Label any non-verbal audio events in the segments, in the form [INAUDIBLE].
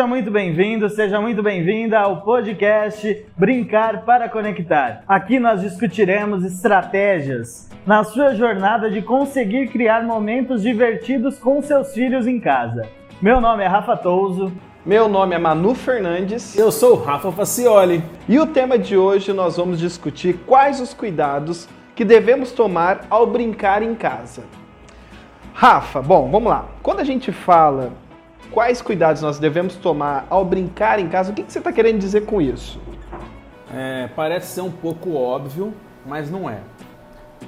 Seja muito bem-vindo, seja muito bem-vinda ao podcast Brincar para Conectar. Aqui nós discutiremos estratégias na sua jornada de conseguir criar momentos divertidos com seus filhos em casa. Meu nome é Rafa Touso. Meu nome é Manu Fernandes. Eu sou o Rafa Facioli. E o tema de hoje nós vamos discutir quais os cuidados que devemos tomar ao brincar em casa. Rafa, bom, vamos lá. Quando a gente fala quais cuidados nós devemos tomar ao brincar em casa, o que, que você está querendo dizer com isso? É, parece ser um pouco óbvio, mas não é.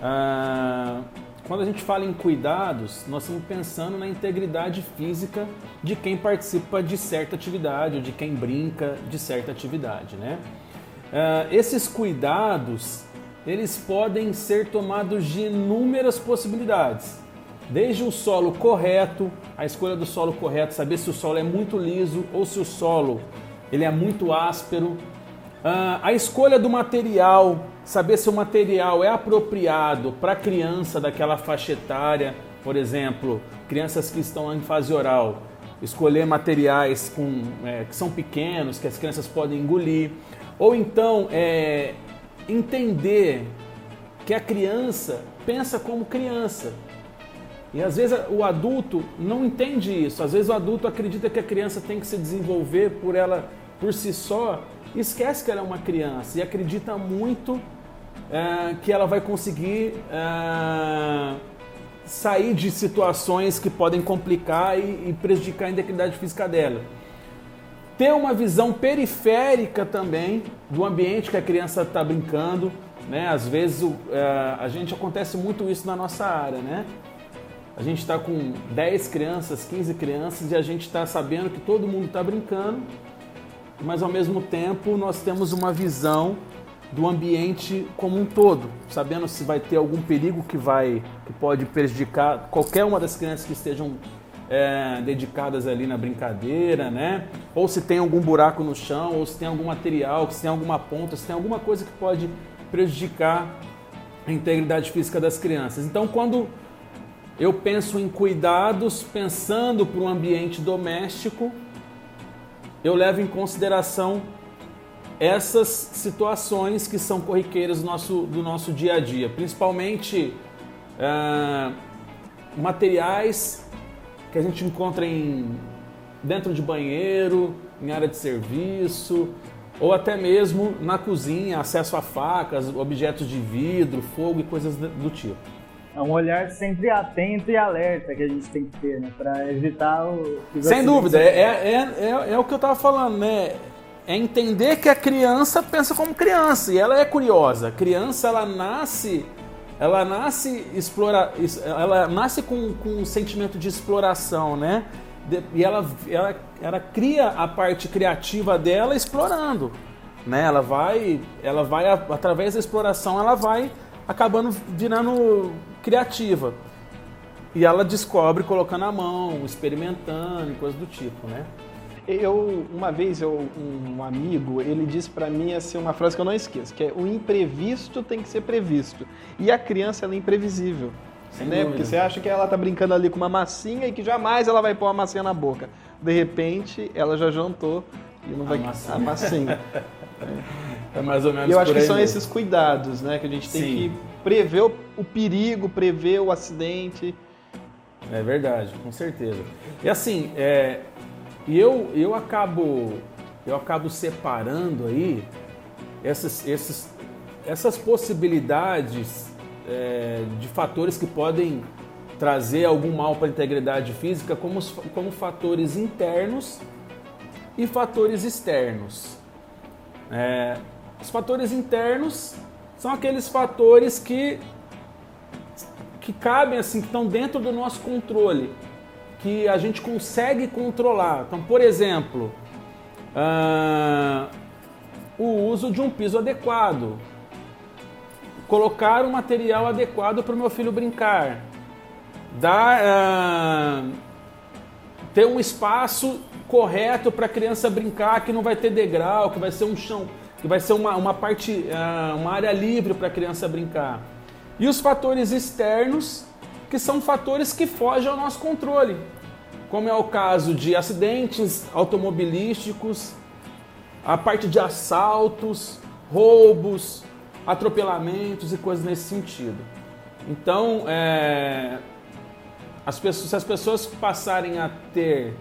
Ah, quando a gente fala em cuidados, nós estamos pensando na integridade física de quem participa de certa atividade ou de quem brinca de certa atividade, né? Ah, esses cuidados, eles podem ser tomados de inúmeras possibilidades. Desde o solo correto, a escolha do solo correto, saber se o solo é muito liso ou se o solo ele é muito áspero. Ah, a escolha do material, saber se o material é apropriado para a criança daquela faixa etária, por exemplo, crianças que estão em fase oral, escolher materiais com, é, que são pequenos, que as crianças podem engolir, ou então é, entender que a criança pensa como criança. E às vezes o adulto não entende isso. Às vezes o adulto acredita que a criança tem que se desenvolver por ela por si só, e esquece que ela é uma criança e acredita muito é, que ela vai conseguir é, sair de situações que podem complicar e, e prejudicar a integridade física dela. Ter uma visão periférica também do ambiente que a criança está brincando, né? Às vezes o, é, a gente acontece muito isso na nossa área, né? A gente está com 10 crianças, 15 crianças e a gente está sabendo que todo mundo está brincando, mas ao mesmo tempo nós temos uma visão do ambiente como um todo, sabendo se vai ter algum perigo que vai que pode prejudicar qualquer uma das crianças que estejam é, dedicadas ali na brincadeira, né? Ou se tem algum buraco no chão, ou se tem algum material, se tem alguma ponta, se tem alguma coisa que pode prejudicar a integridade física das crianças. Então, quando eu penso em cuidados pensando para o ambiente doméstico, eu levo em consideração essas situações que são corriqueiras do nosso, do nosso dia a dia, principalmente é, materiais que a gente encontra em, dentro de banheiro, em área de serviço, ou até mesmo na cozinha, acesso a facas, objetos de vidro, fogo e coisas do tipo. É um olhar sempre atento e alerta que a gente tem que ter, né? Para evitar o. Sem dúvida, é, é, é, é, o que eu estava falando, né? É entender que a criança pensa como criança e ela é curiosa. A criança, ela nasce. Ela nasce explora, ela nasce com, com um sentimento de exploração, né? E ela, ela, ela cria a parte criativa dela explorando, né? Ela vai, ela vai através da exploração, ela vai acabando virando criativa. E ela descobre colocando a mão, experimentando e coisas do tipo, né? Eu, uma vez, eu, um amigo, ele disse para mim assim, uma frase que eu não esqueço, que é o imprevisto tem que ser previsto. E a criança, ela é imprevisível. Sem né? Porque você acha que ela tá brincando ali com uma massinha e que jamais ela vai pôr uma massinha na boca. De repente, ela já jantou e não vai... A massinha. A massinha. é. [LAUGHS] é mais ou menos E eu acho que são mesmo. esses cuidados, né? Que a gente tem Sim. que prever o, o perigo, prever o acidente. É verdade, com certeza. E assim, é, eu, eu acabo eu acabo separando aí essas, esses, essas possibilidades é, de fatores que podem trazer algum mal para a integridade física como, como fatores internos e fatores externos. É, os fatores internos são aqueles fatores que que cabem assim, que estão dentro do nosso controle, que a gente consegue controlar. Então, por exemplo, uh, o uso de um piso adequado, colocar um material adequado para o meu filho brincar, dar, uh, ter um espaço correto para a criança brincar, que não vai ter degrau, que vai ser um chão que vai ser uma, uma parte, ah, uma área livre para a criança brincar. E os fatores externos, que são fatores que fogem ao nosso controle, como é o caso de acidentes automobilísticos, a parte de assaltos, roubos, atropelamentos e coisas nesse sentido. Então, é, as pessoas, se as pessoas passarem a ter,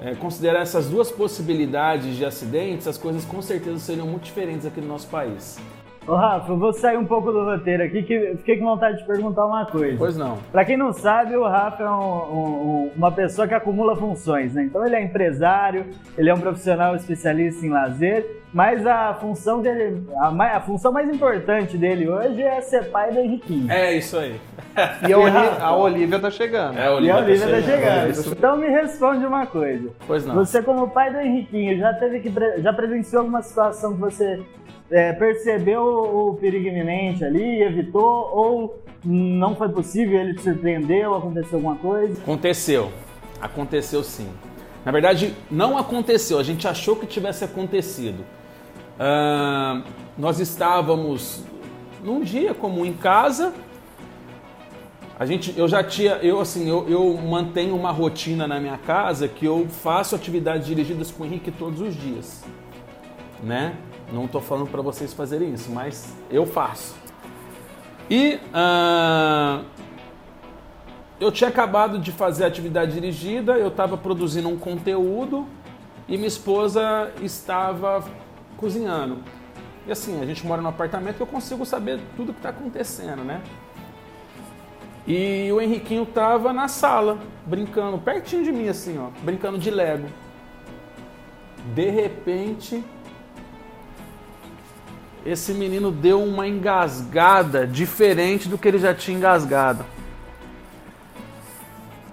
é, considerar essas duas possibilidades de acidentes, as coisas com certeza seriam muito diferentes aqui no nosso país. Ô Rafa, eu vou sair um pouco do roteiro aqui, que fiquei com vontade de perguntar uma coisa. Pois não. Pra quem não sabe, o Rafa é um, um, uma pessoa que acumula funções, né? Então ele é empresário, ele é um profissional especialista em lazer, mas a função dele, a, a função mais importante dele hoje é ser pai do Henriquinho. É isso aí. E a, [LAUGHS] Olivia, a Olivia tá chegando. É, a Olivia, e a Olivia tá, tá chegando. chegando. Então me responde uma coisa. Pois não. Você como pai do Henriquinho, já teve que já presenciou alguma situação que você é, percebeu o perigo iminente ali, evitou, ou não foi possível, ele te surpreendeu, aconteceu alguma coisa? Aconteceu, aconteceu sim. Na verdade, não aconteceu, a gente achou que tivesse acontecido. Uh, nós estávamos num dia comum em casa, a gente, eu já tinha, eu assim, eu, eu, mantenho uma rotina na minha casa que eu faço atividades dirigidas com o Henrique todos os dias, né? Não estou falando para vocês fazerem isso, mas eu faço. E uh, eu tinha acabado de fazer atividade dirigida, eu estava produzindo um conteúdo e minha esposa estava cozinhando. E assim, a gente mora no apartamento, eu consigo saber tudo que está acontecendo, né? E o Henriquinho estava na sala, brincando, pertinho de mim, assim, ó, brincando de Lego. De repente, esse menino deu uma engasgada diferente do que ele já tinha engasgado.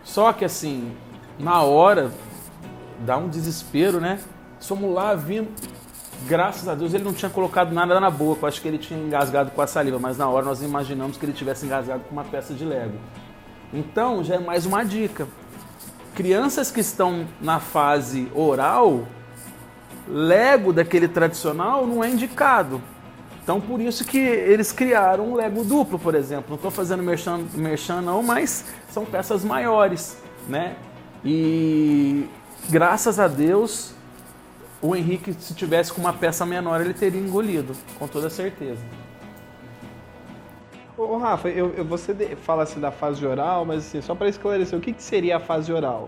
Só que assim, na hora, dá um desespero, né? Somos lá vindo. Graças a Deus ele não tinha colocado nada na boca. Eu acho que ele tinha engasgado com a saliva, mas na hora nós imaginamos que ele tivesse engasgado com uma peça de Lego. Então já é mais uma dica. Crianças que estão na fase oral, Lego daquele tradicional não é indicado. Então por isso que eles criaram um Lego duplo, por exemplo. Não estou fazendo merchan, merchan não, mas são peças maiores, né? E graças a Deus, o Henrique, se tivesse com uma peça menor, ele teria engolido, com toda certeza. Ô, Rafa, eu, eu, você fala assim da fase oral, mas assim, só para esclarecer, o que, que seria a fase oral?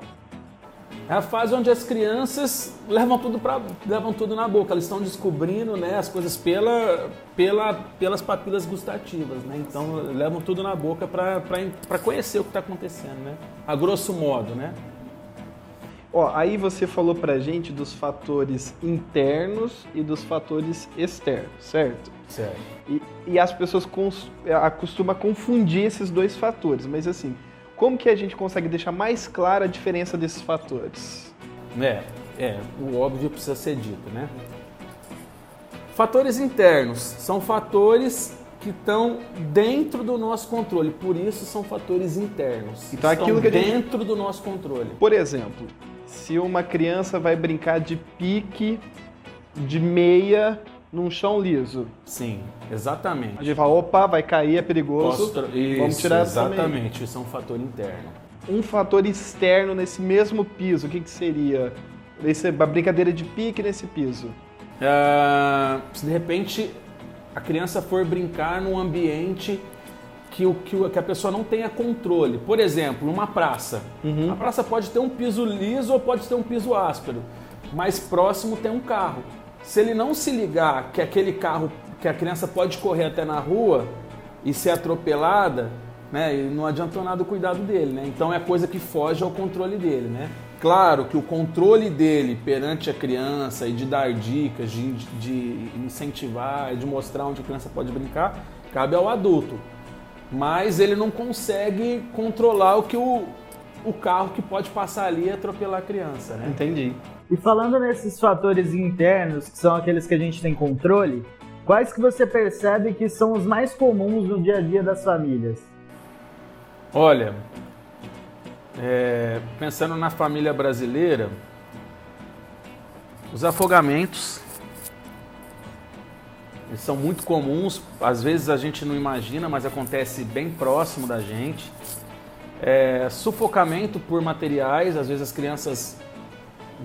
É a fase onde as crianças levam tudo, pra, levam tudo na boca, elas estão descobrindo né, as coisas pela, pela, pelas papilas gustativas, né? Então levam tudo na boca para conhecer o que está acontecendo, né? A grosso modo, né? Ó, aí você falou pra gente dos fatores internos e dos fatores externos, certo? Certo. E, e as pessoas cons, costumam confundir esses dois fatores, mas assim, como que a gente consegue deixar mais clara a diferença desses fatores? É, é, o óbvio precisa ser dito, né? Fatores internos são fatores que estão dentro do nosso controle, por isso são fatores internos. Então estão aquilo que dentro gente... do nosso controle. Por exemplo, se uma criança vai brincar de pique de meia num chão liso. Sim, exatamente. A gente fala, opa, vai cair, é perigoso. Isso, Vamos tirar essa Exatamente, isso é um fator interno. Um fator externo nesse mesmo piso, o que, que seria? Esse, a brincadeira de pique nesse piso. Uh, se de repente a criança for brincar num ambiente que, o, que, que a pessoa não tenha controle. Por exemplo, numa praça. Uhum. A praça pode ter um piso liso ou pode ter um piso áspero. Mais próximo tem um carro. Se ele não se ligar que aquele carro, que a criança pode correr até na rua e ser atropelada, né? Não adiantou nada o cuidado dele, né? Então é coisa que foge ao controle dele, né? Claro que o controle dele perante a criança e de dar dicas, de, de incentivar, de mostrar onde a criança pode brincar, cabe ao adulto. Mas ele não consegue controlar o que o, o carro que pode passar ali e atropelar a criança, né? Entendi. E falando nesses fatores internos, que são aqueles que a gente tem controle, quais que você percebe que são os mais comuns no dia a dia das famílias? Olha, é, pensando na família brasileira, os afogamentos, Eles são muito comuns, às vezes a gente não imagina, mas acontece bem próximo da gente. É, sufocamento por materiais, às vezes as crianças,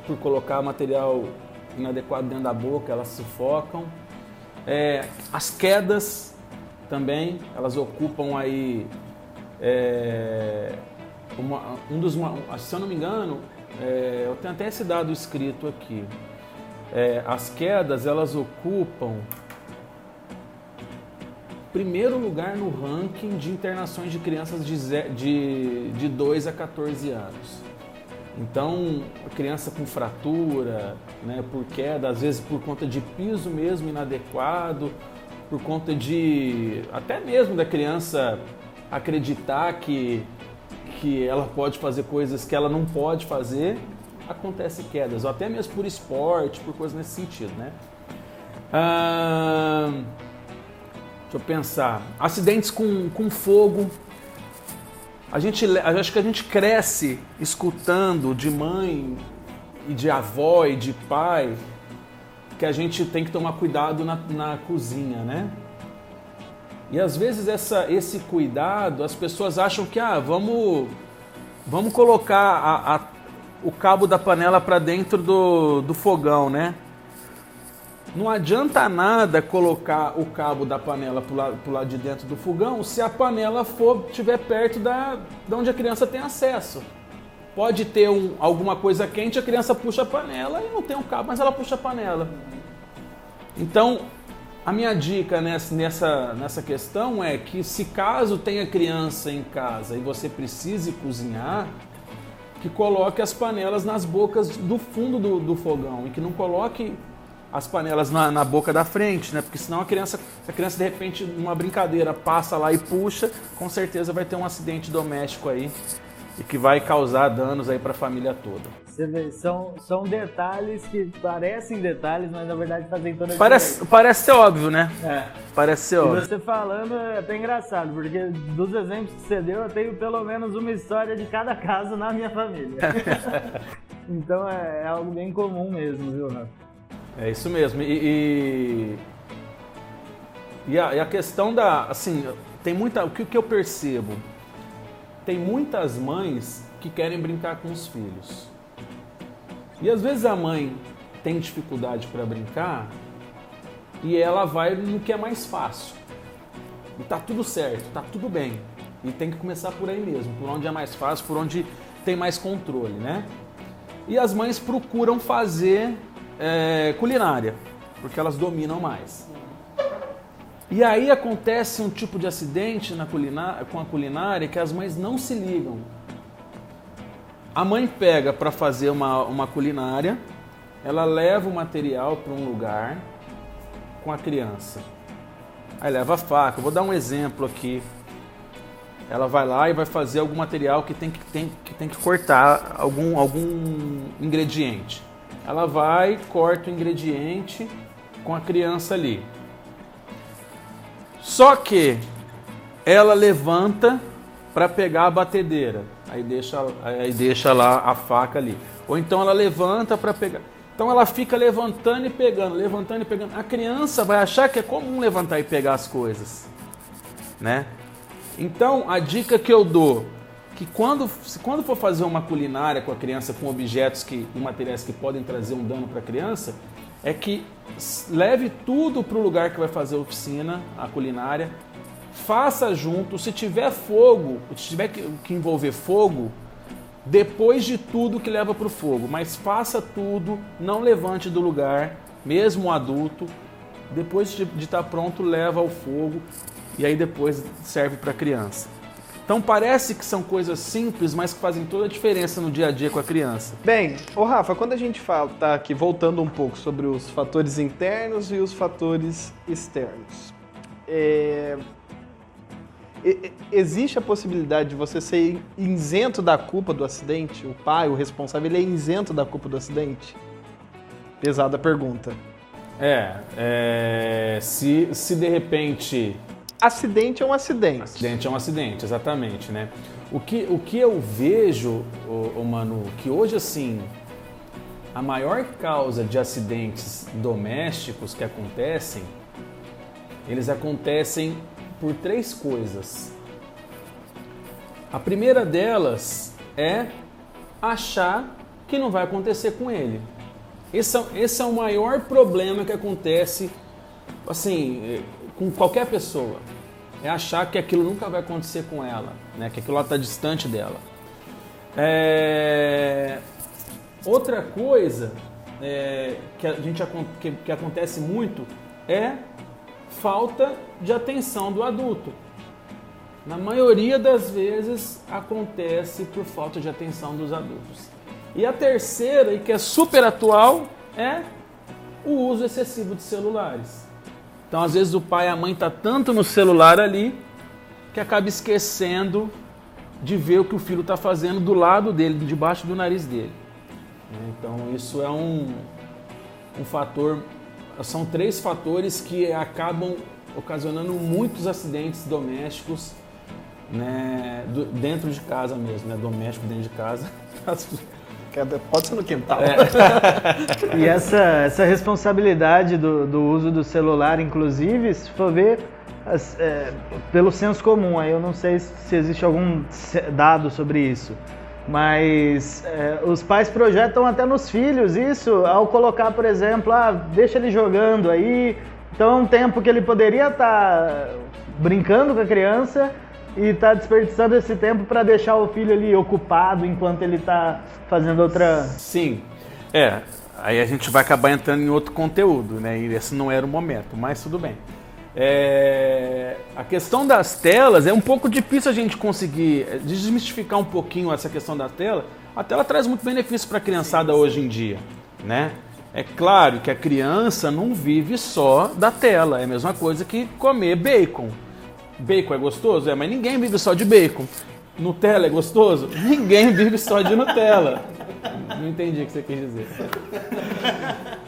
por colocar material inadequado dentro da boca, elas sufocam. É, as quedas também, elas ocupam aí é, uma, um dos, se eu não me engano, é, eu tenho até esse dado escrito aqui. É, as quedas elas ocupam primeiro lugar no ranking de internações de crianças de, de, de 2 a 14 anos. Então, a criança com fratura, né, por queda, às vezes por conta de piso mesmo inadequado, por conta de até mesmo da criança acreditar que, que ela pode fazer coisas que ela não pode fazer, acontece quedas, ou até mesmo por esporte, por coisas nesse sentido, né? Ah, deixa eu pensar. Acidentes com, com fogo, a gente, acho que a gente cresce escutando de mãe e de avó e de pai que a gente tem que tomar cuidado na, na cozinha, né? E às vezes essa, esse cuidado, as pessoas acham que ah, vamos, vamos colocar a, a, o cabo da panela para dentro do, do fogão, né? Não adianta nada colocar o cabo da panela para lado, lado de dentro do fogão se a panela for estiver perto da, de onde a criança tem acesso. Pode ter um, alguma coisa quente, a criança puxa a panela e não tem um cabo, mas ela puxa a panela. Então, a minha dica nessa, nessa, nessa questão é que se caso tenha criança em casa e você precise cozinhar, que coloque as panelas nas bocas do fundo do, do fogão e que não coloque as panelas na, na, boca da frente, né? Porque senão a criança, se a criança de repente numa brincadeira passa lá e puxa, com certeza vai ter um acidente doméstico aí e que vai causar danos aí para a família toda. Você vê, são, são detalhes que parecem detalhes, mas na verdade fazem toda a parece, diferença. Parece ser óbvio, né? É. Parece ser óbvio. E você falando é até engraçado, porque dos exemplos que você deu, eu tenho pelo menos uma história de cada caso na minha família. [LAUGHS] então é, é algo bem comum mesmo, viu, Rafa? É isso mesmo. E, e, e, a, e, a, questão da. Assim, tem muita. O que, que eu percebo? Tem muitas mães que querem brincar com os filhos. E às vezes a mãe tem dificuldade para brincar e ela vai no que é mais fácil. E tá tudo certo, tá tudo bem. E tem que começar por aí mesmo, por onde é mais fácil, por onde tem mais controle, né? E as mães procuram fazer é, culinária, porque elas dominam mais. E aí acontece um tipo de acidente na culinária, com a culinária que as mães não se ligam. A mãe pega para fazer uma, uma culinária, ela leva o material para um lugar com a criança. Aí leva a faca. vou dar um exemplo aqui. Ela vai lá e vai fazer algum material que tem que, tem, que, tem que cortar algum, algum ingrediente. Ela vai, corta o ingrediente com a criança ali. Só que ela levanta para pegar a batedeira. Aí deixa, aí deixa lá a faca ali. Ou então ela levanta para pegar. Então ela fica levantando e pegando, levantando e pegando. A criança vai achar que é comum levantar e pegar as coisas, né? Então a dica que eu dou que quando, quando for fazer uma culinária com a criança com objetos que, e materiais que podem trazer um dano para a criança, é que leve tudo para o lugar que vai fazer a oficina, a culinária, faça junto. Se tiver fogo, se tiver que, que envolver fogo, depois de tudo que leva para o fogo, mas faça tudo, não levante do lugar, mesmo o adulto. Depois de estar tá pronto, leva ao fogo e aí depois serve para a criança. Então parece que são coisas simples, mas que fazem toda a diferença no dia a dia com a criança. Bem, ô Rafa, quando a gente fala, tá aqui voltando um pouco sobre os fatores internos e os fatores externos, é... existe a possibilidade de você ser isento da culpa do acidente? O pai, o responsável, ele é isento da culpa do acidente? Pesada pergunta. É, é se, se de repente acidente é um acidente. Acidente é um acidente, exatamente, né? O que, o que eu vejo, o, Manu, que hoje assim, a maior causa de acidentes domésticos que acontecem eles acontecem por três coisas. A primeira delas é achar que não vai acontecer com ele. Esse é, esse é o maior problema que acontece, assim, com qualquer pessoa. É achar que aquilo nunca vai acontecer com ela, né? que aquilo está distante dela. É... Outra coisa é, que, a gente, que, que acontece muito é falta de atenção do adulto. Na maioria das vezes acontece por falta de atenção dos adultos. E a terceira, e que é super atual, é o uso excessivo de celulares. Então, às vezes, o pai e a mãe tá tanto no celular ali que acaba esquecendo de ver o que o filho está fazendo do lado dele, debaixo do nariz dele. Então, isso é um, um fator. São três fatores que acabam ocasionando muitos acidentes domésticos né, dentro de casa mesmo, né? Doméstico dentro de casa. [LAUGHS] Pode ser no quintal. É. [LAUGHS] e essa, essa responsabilidade do, do uso do celular, inclusive, se for ver é, pelo senso comum, aí eu não sei se existe algum dado sobre isso, mas é, os pais projetam até nos filhos isso ao colocar, por exemplo, ah, deixa ele jogando aí, então é um tempo que ele poderia estar tá brincando com a criança e está desperdiçando esse tempo para deixar o filho ali ocupado enquanto ele está fazendo outra. Sim, é. Aí a gente vai acabar entrando em outro conteúdo, né? E esse não era o momento, mas tudo bem. É... A questão das telas é um pouco difícil a gente conseguir é, desmistificar um pouquinho essa questão da tela. A tela traz muito benefício para a criançada hoje em dia, né? É claro que a criança não vive só da tela, é a mesma coisa que comer bacon. Bacon é gostoso? É, mas ninguém vive só de bacon. Nutella é gostoso? [LAUGHS] Ninguém vive só de Nutella. Não entendi o que você quis dizer.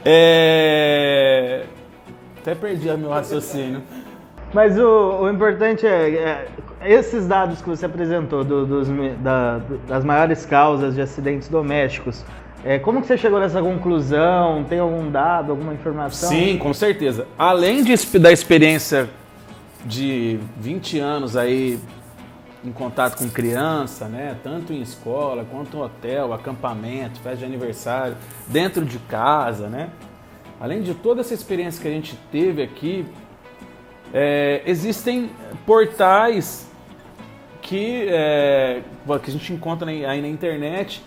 É... Até perdi o meu raciocínio. Mas o, o importante é, é, esses dados que você apresentou do, dos, da, das maiores causas de acidentes domésticos. É, como que você chegou nessa conclusão? Tem algum dado, alguma informação? Sim, com certeza. Além de, da experiência de 20 anos aí em contato com criança, né? Tanto em escola, quanto em hotel, acampamento, festa de aniversário, dentro de casa, né? Além de toda essa experiência que a gente teve aqui, é, existem portais que, é, que a gente encontra aí na internet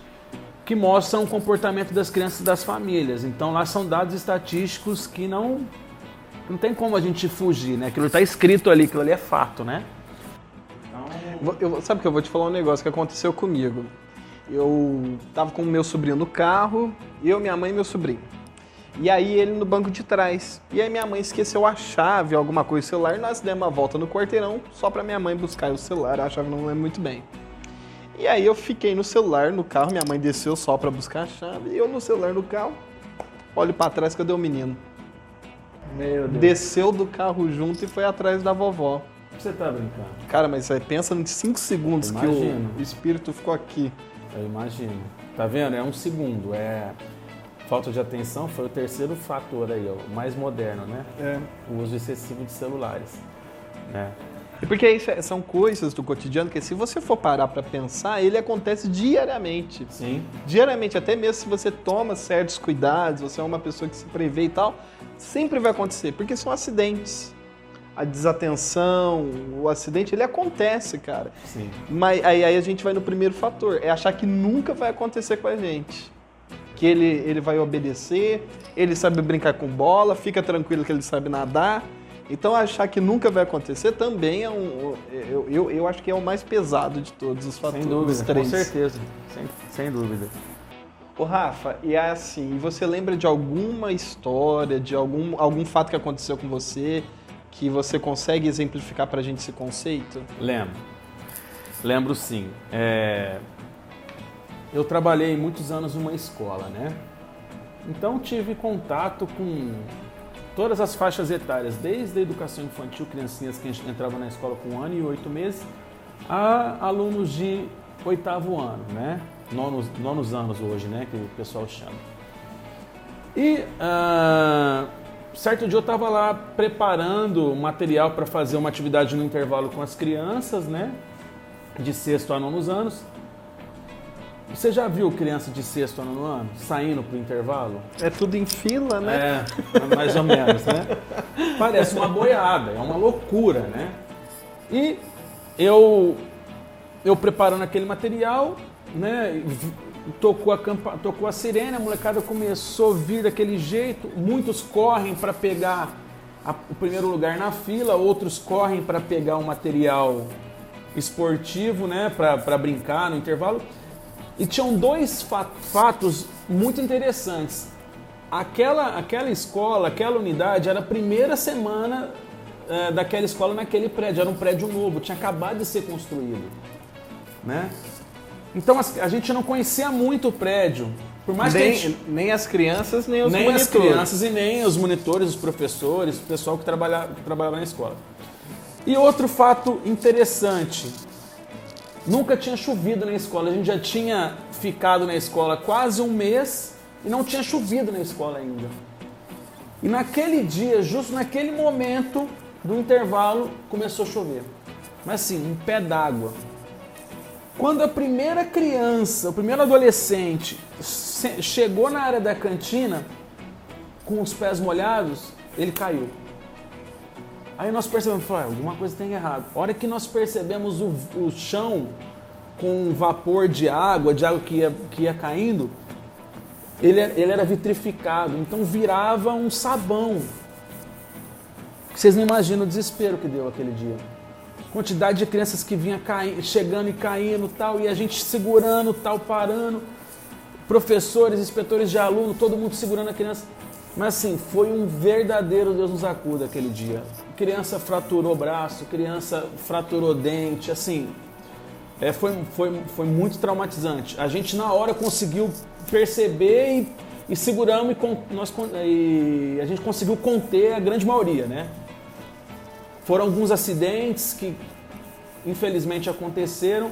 que mostram o comportamento das crianças e das famílias. Então lá são dados estatísticos que não não tem como a gente fugir, né? Aquilo está escrito ali, aquilo ali é fato, né? Eu, sabe que eu vou te falar um negócio que aconteceu comigo. Eu tava com o meu sobrinho no carro, eu, minha mãe e meu sobrinho. E aí ele no banco de trás. E aí minha mãe esqueceu a chave, alguma coisa, o celular, e nós demos uma volta no quarteirão só pra minha mãe buscar o celular, a chave não lembro muito bem. E aí eu fiquei no celular, no carro, minha mãe desceu só pra buscar a chave, e eu no celular no carro, olho para trás, cadê o menino? Desceu do carro junto e foi atrás da vovó. Você tá brincando? Cara, mas aí pensa em 5 segundos que o espírito ficou aqui. Eu imagino. Tá vendo? É um segundo. É falta de atenção foi o terceiro fator aí, ó, o mais moderno, né? É. O uso excessivo de celulares, né? E porque isso é, são coisas do cotidiano que se você for parar para pensar, ele acontece diariamente. Sim. Diariamente, até mesmo se você toma certos cuidados, você é uma pessoa que se prevê e tal, sempre vai acontecer, porque são acidentes. A desatenção, o acidente, ele acontece, cara. Sim. Mas aí, aí a gente vai no primeiro fator, é achar que nunca vai acontecer com a gente. Que ele, ele vai obedecer, ele sabe brincar com bola, fica tranquilo que ele sabe nadar. Então achar que nunca vai acontecer também é um. Eu, eu, eu acho que é o mais pesado de todos os fatores. Sem dúvida, com certeza. Sem, sem dúvida. Ô Rafa, e é assim, você lembra de alguma história, de algum, algum fato que aconteceu com você que você consegue exemplificar para a gente esse conceito? Lembro. Lembro sim. É... Eu trabalhei muitos anos numa escola, né? Então tive contato com todas as faixas etárias, desde a educação infantil, criancinhas que entravam na escola com um ano e oito meses, a alunos de oitavo ano, né? nonos, nonos anos hoje, né, que o pessoal chama. E uh, certo dia eu estava lá preparando material para fazer uma atividade no intervalo com as crianças, né? De sexto a nono anos. Você já viu criança de sexto a nono ano saindo para o intervalo? É tudo em fila, né? É, mais ou menos, né? Parece uma boiada, é uma loucura, né? E eu, eu preparando aquele material, né? tocou a, campa, tocou a sirene, a molecada começou a vir daquele jeito. Muitos correm para pegar a, o primeiro lugar na fila, outros correm para pegar o material esportivo, né, para brincar no intervalo. E tinham dois fatos muito interessantes. Aquela, aquela escola, aquela unidade era a primeira semana é, daquela escola naquele prédio. Era um prédio novo, tinha acabado de ser construído. Né? Então a gente não conhecia muito o prédio. Por mais nem, que gente... nem as crianças, nem os nem monitores. Nem as crianças e nem os monitores, os professores, o pessoal que trabalhava, que trabalhava na escola. E outro fato interessante. Nunca tinha chovido na escola. A gente já tinha ficado na escola quase um mês e não tinha chovido na escola ainda. E naquele dia, justo naquele momento do intervalo, começou a chover. Mas assim, um pé d'água. Quando a primeira criança, o primeiro adolescente chegou na área da cantina com os pés molhados, ele caiu. Aí nós percebemos, ah, alguma coisa tem errado. A hora que nós percebemos o, o chão com vapor de água, de água que ia, que ia caindo, ele, ele era vitrificado, então virava um sabão. Vocês não imaginam o desespero que deu aquele dia quantidade de crianças que vinha caindo, chegando e caindo tal, e a gente segurando, tal, parando, professores, inspetores de aluno, todo mundo segurando a criança. Mas assim, foi um verdadeiro Deus nos acuda aquele dia. Criança fraturou braço, criança fraturou dente, assim, é, foi, foi, foi muito traumatizante. A gente na hora conseguiu perceber e, e seguramos e, con, nós, e a gente conseguiu conter a grande maioria, né? Foram alguns acidentes que infelizmente aconteceram.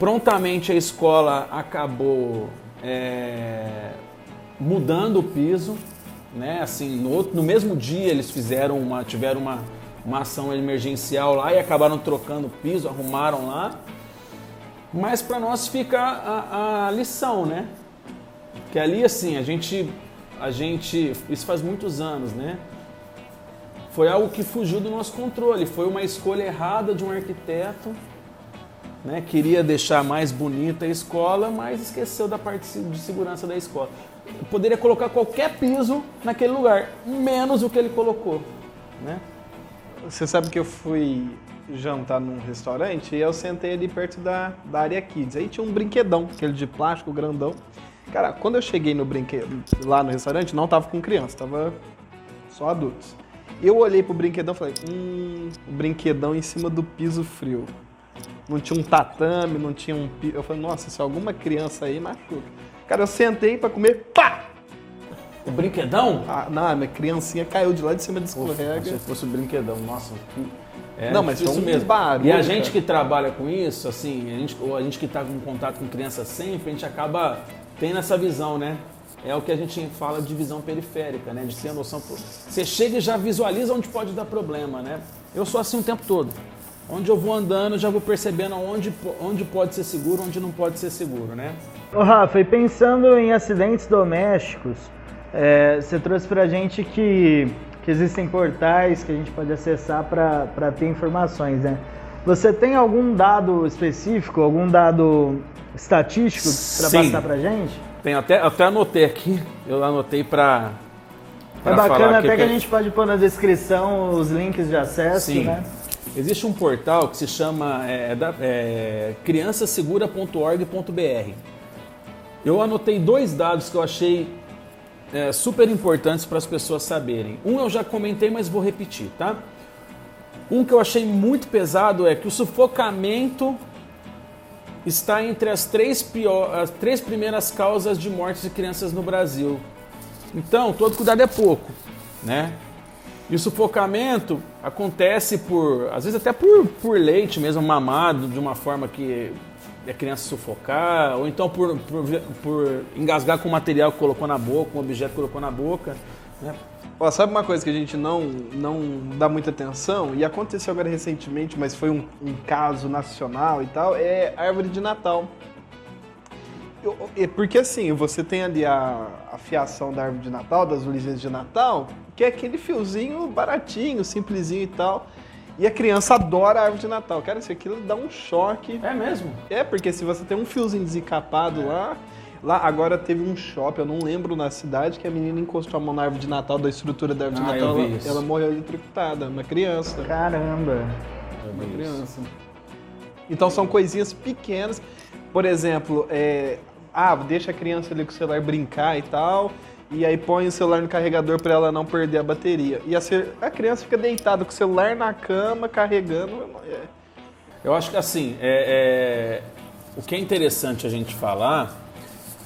Prontamente a escola acabou é, mudando o piso, né? Assim, no, no, mesmo dia eles fizeram uma, tiveram uma, uma ação emergencial lá e acabaram trocando o piso, arrumaram lá. Mas para nós fica a, a lição, né? Que ali assim a gente, a gente, isso faz muitos anos, né? foi algo que fugiu do nosso controle. Foi uma escolha errada de um arquiteto. Né? Queria deixar mais bonita a escola, mas esqueceu da parte de segurança da escola. Poderia colocar qualquer piso naquele lugar, menos o que ele colocou. Né? Você sabe que eu fui jantar num restaurante e eu sentei ali perto da, da área kids. Aí tinha um brinquedão, aquele de plástico grandão. Cara, quando eu cheguei no brinquedo lá no restaurante, não tava com criança, tava só adultos. Eu olhei pro brinquedão e falei, hum, o brinquedão em cima do piso frio. Não tinha um tatame, não tinha um. Eu falei, nossa, se alguma criança aí machuca. Cara, eu sentei pra comer, pá! O brinquedão? Ah, não, minha criancinha caiu de lá de cima desse escorrega. Se fosse o brinquedão, nossa, que... É, não, mas isso mesmo. Barulho, e a gente que trabalha com isso, assim, a gente, ou a gente que está com contato com criança sempre, a gente acaba tendo essa visão, né? é o que a gente fala de visão periférica, né? De ter a noção. Você chega e já visualiza onde pode dar problema, né? Eu sou assim o tempo todo. Onde eu vou andando, já vou percebendo onde, onde pode ser seguro, onde não pode ser seguro, né? Ô Rafa, e pensando em acidentes domésticos, é, você trouxe pra gente que, que existem portais que a gente pode acessar para ter informações, né? Você tem algum dado específico, algum dado estatístico para passar pra gente? Tem até, até anotei aqui, eu anotei para. É bacana até que, que a gente pode pôr na descrição os links de acesso, Sim. né? Existe um portal que se chama é, é, é criançasegura.org.br. Eu anotei dois dados que eu achei é, super importantes para as pessoas saberem. Um eu já comentei, mas vou repetir, tá? Um que eu achei muito pesado é que o sufocamento está entre as três, pior, as três primeiras causas de mortes de crianças no Brasil. Então, todo cuidado é pouco, né? E o sufocamento acontece por, às vezes até por, por leite mesmo, mamado, de uma forma que a criança sufocar, ou então por, por, por engasgar com o material que colocou na boca, um objeto que colocou na boca. Né? Ó, sabe uma coisa que a gente não, não dá muita atenção? E aconteceu agora recentemente, mas foi um, um caso nacional e tal, é árvore de Natal. É Porque assim, você tem ali a, a fiação da árvore de Natal, das luzinhas de Natal, que é aquele fiozinho baratinho, simplesinho e tal. E a criança adora a árvore de Natal. Cara, isso aquilo dá um choque. É mesmo? É, porque se você tem um fiozinho desencapado lá. Lá agora teve um shopping, eu não lembro na cidade, que a menina encostou a mão na árvore de Natal, da estrutura da árvore Ah, de Natal, ela, isso. ela morreu eletrocutada, uma criança. Caramba. Uma criança. Então são coisinhas pequenas. Por exemplo, é, ah, deixa a criança ali com o celular brincar e tal. E aí põe o celular no carregador para ela não perder a bateria. E a, a criança fica deitada com o celular na cama, carregando. Eu acho que assim, é, é, o que é interessante a gente falar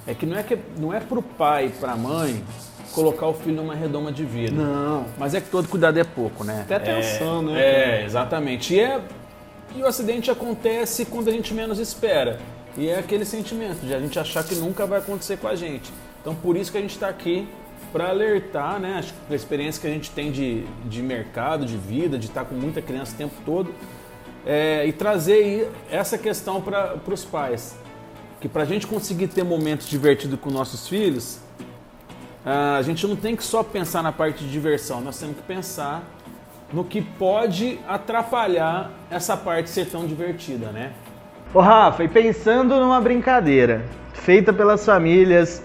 é que não é, que, não é pro pai e pra mãe colocar o filho numa redoma de vida. Não. Mas é que todo cuidado é pouco, né? Até atenção, é, né, É, exatamente. E, é, e o acidente acontece quando a gente menos espera. E é aquele sentimento de a gente achar que nunca vai acontecer com a gente. Então por isso que a gente está aqui para alertar, né? Acho que a experiência que a gente tem de, de mercado, de vida, de estar com muita criança o tempo todo, é, e trazer essa questão para os pais. Que para a gente conseguir ter momentos divertidos com nossos filhos, a gente não tem que só pensar na parte de diversão, nós temos que pensar no que pode atrapalhar essa parte ser tão divertida, né? Ô Rafa, e pensando numa brincadeira feita pelas famílias,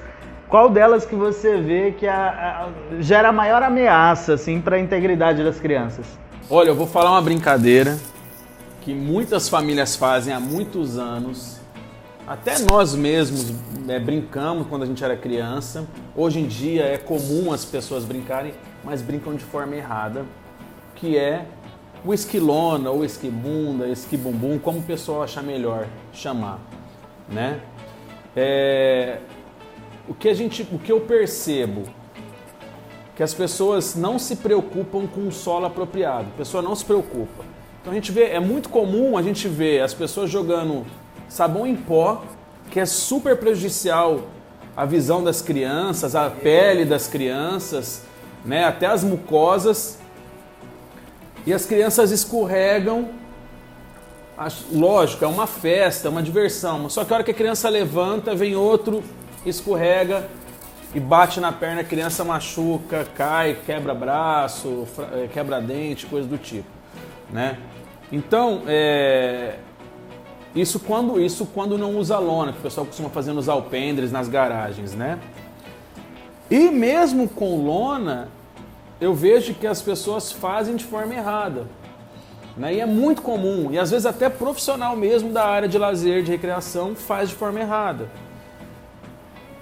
qual delas que você vê que a- a- gera a maior ameaça assim, para a integridade das crianças? Olha, eu vou falar uma brincadeira que muitas famílias fazem há muitos anos. Até nós mesmos né, brincamos quando a gente era criança. Hoje em dia é comum as pessoas brincarem, mas brincam de forma errada, que é o esquilona, ou esquibunda, esquibumbum, como o pessoal achar melhor chamar, né? É, o que a gente, o que eu percebo que as pessoas não se preocupam com o solo apropriado. A pessoa não se preocupa. Então a gente vê, é muito comum a gente ver as pessoas jogando sabão em pó, que é super prejudicial à visão das crianças, à pele das crianças, né, até as mucosas. E as crianças escorregam. Lógico, é uma festa, é uma diversão. Só que a hora que a criança levanta, vem outro, escorrega e bate na perna, a criança machuca, cai, quebra braço, eh, quebra dente, coisa do tipo, né? Então, é, isso quando isso quando não usa lona, que o pessoal costuma fazer nos alpendres, nas garagens, né? E mesmo com lona, eu vejo que as pessoas fazem de forma errada. Né? E é muito comum, e às vezes até profissional mesmo da área de lazer, de recreação, faz de forma errada.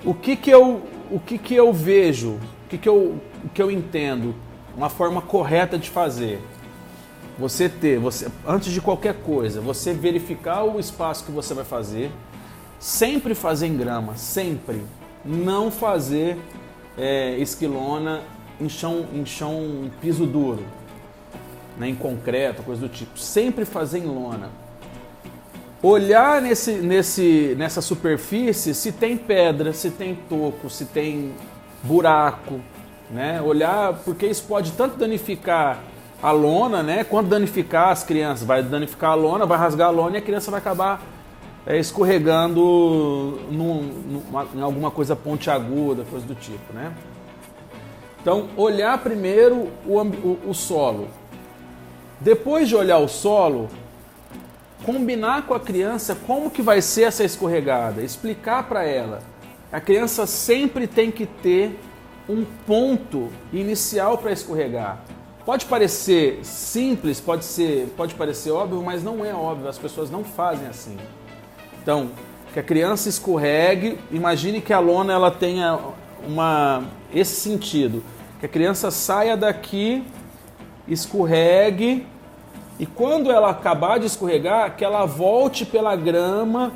O que que eu, o que que eu vejo, o que que eu, o que eu entendo, uma forma correta de fazer? Você ter, você, antes de qualquer coisa, você verificar o espaço que você vai fazer, sempre fazer em grama, sempre. Não fazer é, esquilona em chão, em chão em piso duro, né, em concreto, coisa do tipo. Sempre fazer em lona. Olhar nesse, nesse, nessa superfície se tem pedra, se tem toco, se tem buraco, né? Olhar porque isso pode tanto danificar a lona, né? Quanto danificar as crianças. Vai danificar a lona, vai rasgar a lona e a criança vai acabar é, escorregando num- numa- em alguma coisa pontiaguda, coisa do tipo, né? Então, olhar primeiro o, o- o solo. Depois de olhar o solo, combinar com a criança como que vai ser essa escorregada, explicar para ela. A criança sempre tem que ter um ponto inicial para escorregar. Pode parecer simples, pode ser, pode parecer óbvio, mas não é óbvio. As pessoas não fazem assim. Então, que a criança escorregue, imagine que a lona ela tenha uma esse sentido, que a criança saia daqui, escorregue e quando ela acabar de escorregar, que ela volte pela grama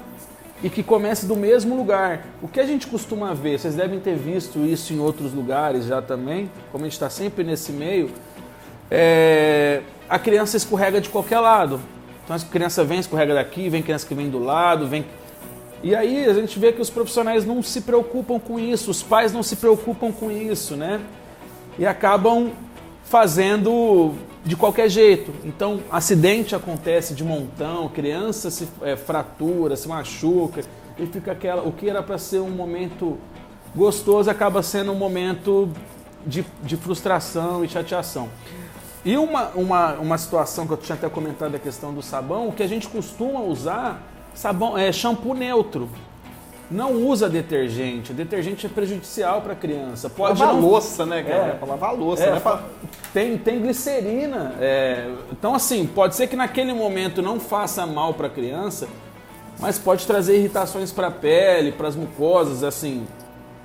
e que comece do mesmo lugar. O que a gente costuma ver, vocês devem ter visto isso em outros lugares já também, como a gente está sempre nesse meio, é, a criança escorrega de qualquer lado. Então a criança vem, escorrega daqui, vem criança que vem do lado, vem. E aí a gente vê que os profissionais não se preocupam com isso, os pais não se preocupam com isso, né? e acabam fazendo de qualquer jeito. Então, acidente acontece de montão, criança se é, fratura, se machuca, e fica aquela. O que era para ser um momento gostoso acaba sendo um momento de, de frustração e chateação. E uma, uma, uma situação que eu tinha até comentado a questão do sabão, o que a gente costuma usar sabão é shampoo neutro. Não usa detergente. Detergente é prejudicial para a criança. Pode lavar não... louça, né, cara? É, para lavar louça, é, né? Pra... Tem, tem glicerina. É... Então, assim, pode ser que naquele momento não faça mal para a criança, mas pode trazer irritações para a pele, para as mucosas, assim.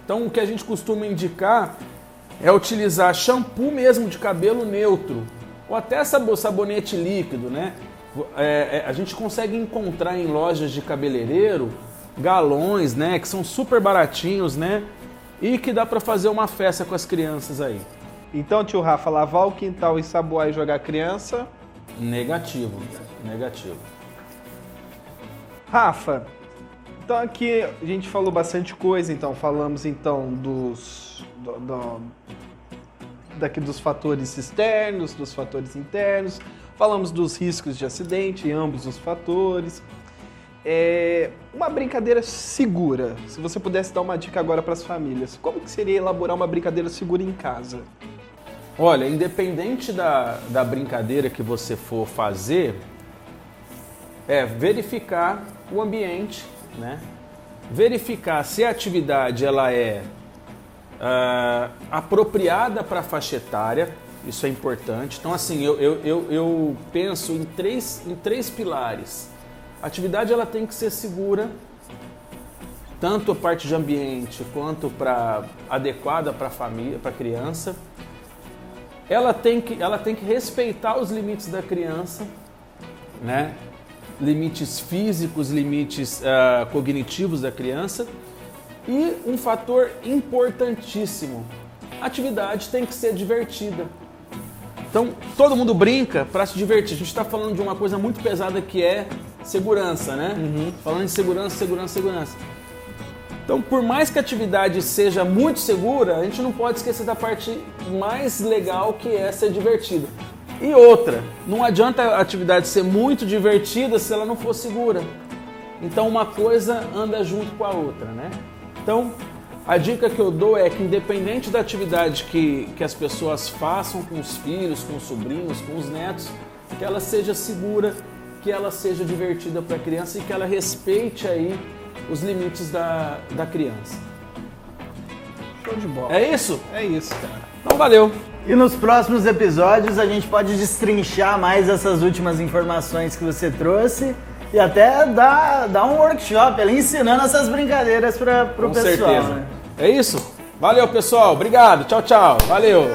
Então, o que a gente costuma indicar é utilizar shampoo mesmo de cabelo neutro ou até sabonete líquido, né? É, é, a gente consegue encontrar em lojas de cabeleireiro galões, né, que são super baratinhos, né? E que dá para fazer uma festa com as crianças aí. Então, tio Rafa, lavar o quintal e saboar e jogar criança? Negativo, negativo. Rafa, então aqui a gente falou bastante coisa, então falamos então dos do, do, daqui dos fatores externos, dos fatores internos, falamos dos riscos de acidente em ambos os fatores. É uma brincadeira segura. Se você pudesse dar uma dica agora para as famílias, como que seria elaborar uma brincadeira segura em casa? Olha, independente da, da brincadeira que você for fazer, é verificar o ambiente, né? Verificar se a atividade ela é uh, apropriada para a faixa etária, isso é importante. Então, assim, eu, eu, eu, eu, penso em três, em três pilares. A atividade ela tem que ser segura, tanto a parte de ambiente quanto para adequada para a família, para a criança. Ela tem, que, ela tem que respeitar os limites da criança, né? limites físicos, limites uh, cognitivos da criança. E um fator importantíssimo: a atividade tem que ser divertida. Então, todo mundo brinca para se divertir. A gente está falando de uma coisa muito pesada que é segurança, né? Uhum. Falando de segurança, segurança, segurança. Então, por mais que a atividade seja muito segura, a gente não pode esquecer da parte mais legal que é ser divertida. E outra, não adianta a atividade ser muito divertida se ela não for segura. Então, uma coisa anda junto com a outra, né? Então, a dica que eu dou é que, independente da atividade que, que as pessoas façam com os filhos, com os sobrinhos, com os netos, que ela seja segura, que ela seja divertida para a criança e que ela respeite aí os limites da, da criança. Show de bola. É isso? É isso, cara. Então, valeu. E nos próximos episódios a gente pode destrinchar mais essas últimas informações que você trouxe e até dar, dar um workshop ali ensinando essas brincadeiras para o pessoal. Certeza. Né? É isso? Valeu, pessoal. Obrigado. Tchau, tchau. Valeu.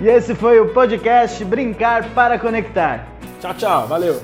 E esse foi o podcast Brincar para Conectar. Tchau, tchau. Valeu.